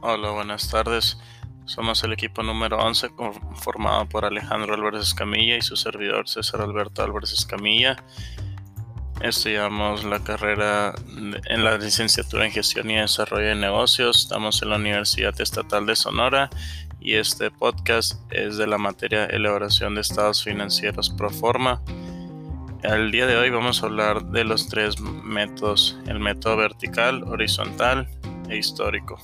Hola, buenas tardes. Somos el equipo número 11 formado por Alejandro Álvarez Escamilla y su servidor César Alberto Álvarez Escamilla. Estudiamos la carrera en la licenciatura en gestión y desarrollo de negocios. Estamos en la Universidad Estatal de Sonora y este podcast es de la materia elaboración de estados financieros pro forma. El día de hoy vamos a hablar de los tres métodos, el método vertical, horizontal e histórico.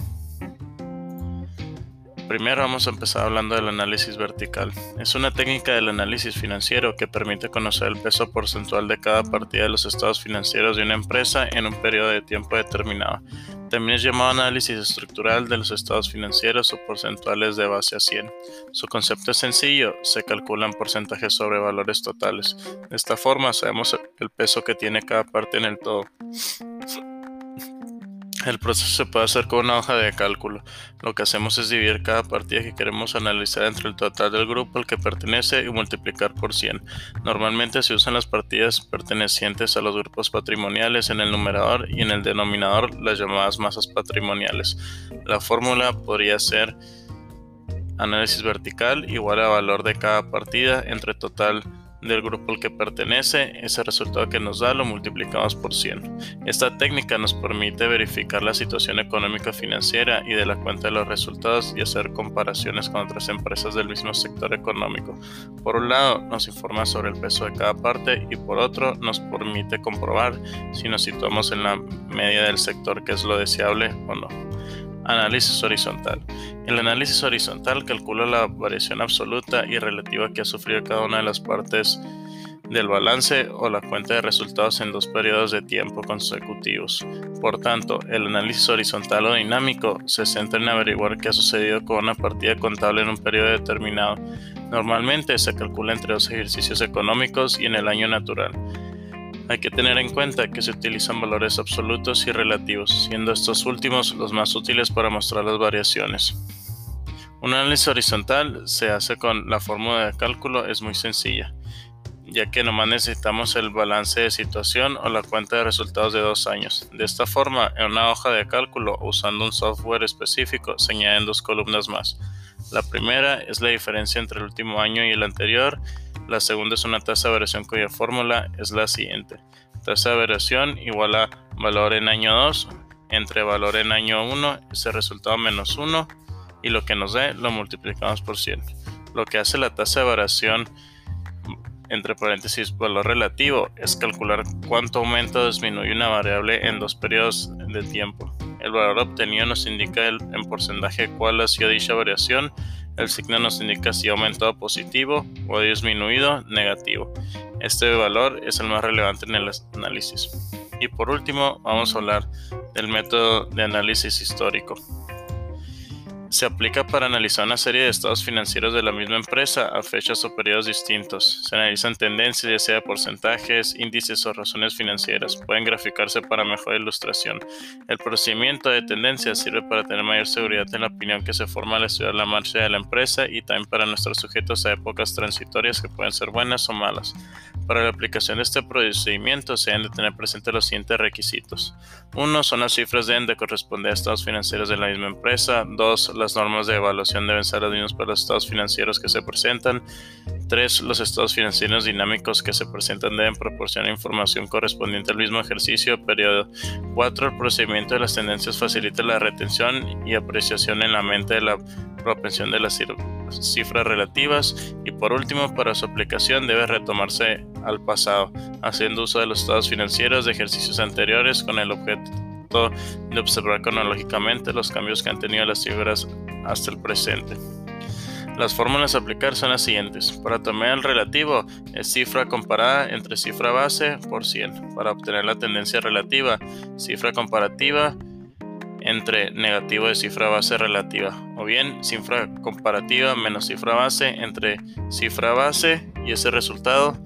Primero vamos a empezar hablando del análisis vertical. Es una técnica del análisis financiero que permite conocer el peso porcentual de cada partida de los estados financieros de una empresa en un periodo de tiempo determinado. También es llamado análisis estructural de los estados financieros o porcentuales de base a 100. Su concepto es sencillo, se calculan porcentajes sobre valores totales. De esta forma sabemos el peso que tiene cada parte en el todo. El proceso se puede hacer con una hoja de cálculo. Lo que hacemos es dividir cada partida que queremos analizar entre el total del grupo al que pertenece y multiplicar por 100. Normalmente se usan las partidas pertenecientes a los grupos patrimoniales en el numerador y en el denominador las llamadas masas patrimoniales. La fórmula podría ser análisis vertical igual a valor de cada partida entre total del grupo al que pertenece, ese resultado que nos da lo multiplicamos por 100. Esta técnica nos permite verificar la situación económica financiera y de la cuenta de los resultados y hacer comparaciones con otras empresas del mismo sector económico. Por un lado, nos informa sobre el peso de cada parte y por otro, nos permite comprobar si nos situamos en la media del sector que es lo deseable o no. Análisis horizontal. El análisis horizontal calcula la variación absoluta y relativa que ha sufrido cada una de las partes del balance o la cuenta de resultados en dos periodos de tiempo consecutivos. Por tanto, el análisis horizontal o dinámico se centra en averiguar qué ha sucedido con una partida contable en un periodo determinado. Normalmente se calcula entre dos ejercicios económicos y en el año natural. Hay que tener en cuenta que se utilizan valores absolutos y relativos, siendo estos últimos los más útiles para mostrar las variaciones. Un análisis horizontal se hace con la fórmula de cálculo, es muy sencilla, ya que nomás necesitamos el balance de situación o la cuenta de resultados de dos años. De esta forma, en una hoja de cálculo usando un software específico se añaden dos columnas más. La primera es la diferencia entre el último año y el anterior la segunda es una tasa de variación cuya fórmula es la siguiente. Tasa de variación igual a valor en año 2 entre valor en año 1, ese resultado menos 1 y lo que nos dé lo multiplicamos por 100. Lo que hace la tasa de variación entre paréntesis valor relativo es calcular cuánto aumenta o disminuye una variable en dos periodos de tiempo. El valor obtenido nos indica el, en porcentaje cuál ha sido dicha variación el signo nos indica si ha aumentado positivo o disminuido negativo. Este valor es el más relevante en el análisis. Y por último, vamos a hablar del método de análisis histórico se aplica para analizar una serie de estados financieros de la misma empresa a fechas o periodos distintos. Se analizan tendencias, ya sea porcentajes, índices o razones financieras. Pueden graficarse para mejor ilustración. El procedimiento de tendencias sirve para tener mayor seguridad en la opinión que se forma al estudiar la marcha de la empresa y también para nuestros sujetos a épocas transitorias que pueden ser buenas o malas. Para la aplicación de este procedimiento se deben de tener presentes los siguientes requisitos. Uno son las cifras deben de corresponder a estados financieros de la misma empresa. Dos, las normas de evaluación deben ser las mismas para los estados financieros que se presentan. Tres, los estados financieros dinámicos que se presentan deben proporcionar información correspondiente al mismo ejercicio o periodo. Cuatro, el procedimiento de las tendencias facilita la retención y apreciación en la mente de la propensión de las cifras relativas y por último para su aplicación debe retomarse al pasado, haciendo uso de los estados financieros de ejercicios anteriores con el objeto de observar cronológicamente los cambios que han tenido las cifras hasta el presente. Las fórmulas a aplicar son las siguientes. Para tomar el relativo es cifra comparada entre cifra base por 100. Para obtener la tendencia relativa, cifra comparativa entre negativo de cifra base relativa, o bien cifra comparativa menos cifra base entre cifra base y ese resultado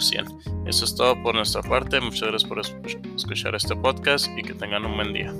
100. Eso es todo por nuestra parte. Muchas gracias por escuchar este podcast y que tengan un buen día.